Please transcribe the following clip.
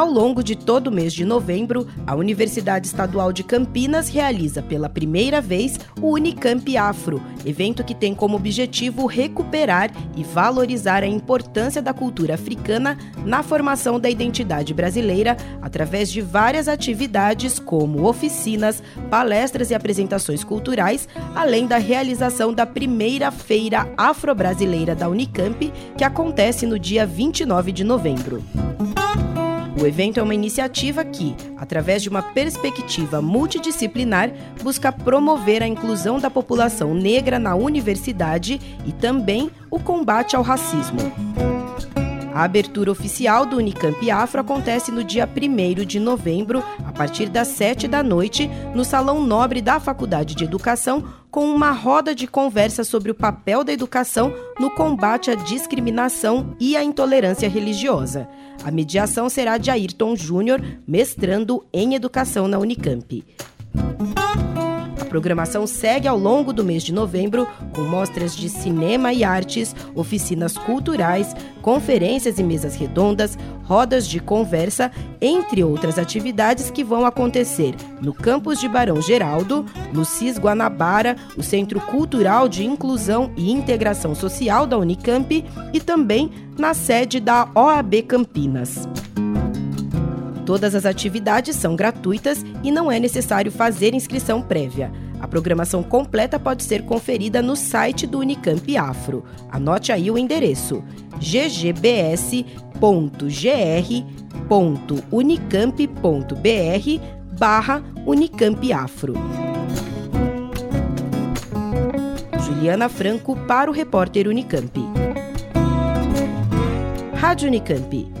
Ao longo de todo o mês de novembro, a Universidade Estadual de Campinas realiza pela primeira vez o Unicamp Afro, evento que tem como objetivo recuperar e valorizar a importância da cultura africana na formação da identidade brasileira através de várias atividades como oficinas, palestras e apresentações culturais, além da realização da primeira feira afro-brasileira da Unicamp, que acontece no dia 29 de novembro. O evento é uma iniciativa que, através de uma perspectiva multidisciplinar, busca promover a inclusão da população negra na universidade e também o combate ao racismo. A abertura oficial do Unicamp Afro acontece no dia 1 de novembro, a partir das 7 da noite, no Salão Nobre da Faculdade de Educação, com uma roda de conversa sobre o papel da educação no combate à discriminação e à intolerância religiosa. A mediação será de Ayrton Júnior, mestrando em educação na Unicamp programação segue ao longo do mês de novembro com mostras de cinema e artes, oficinas culturais, conferências e mesas redondas, rodas de conversa, entre outras atividades que vão acontecer no campus de Barão Geraldo, no CIS Guanabara, o Centro Cultural de Inclusão e Integração Social da Unicamp e também na sede da OAB Campinas. Todas as atividades são gratuitas e não é necessário fazer inscrição prévia. A programação completa pode ser conferida no site do Unicamp Afro. Anote aí o endereço: ggbs.gr.unicamp.br barra Unicamp Afro. Juliana Franco para o repórter Unicamp. Rádio Unicamp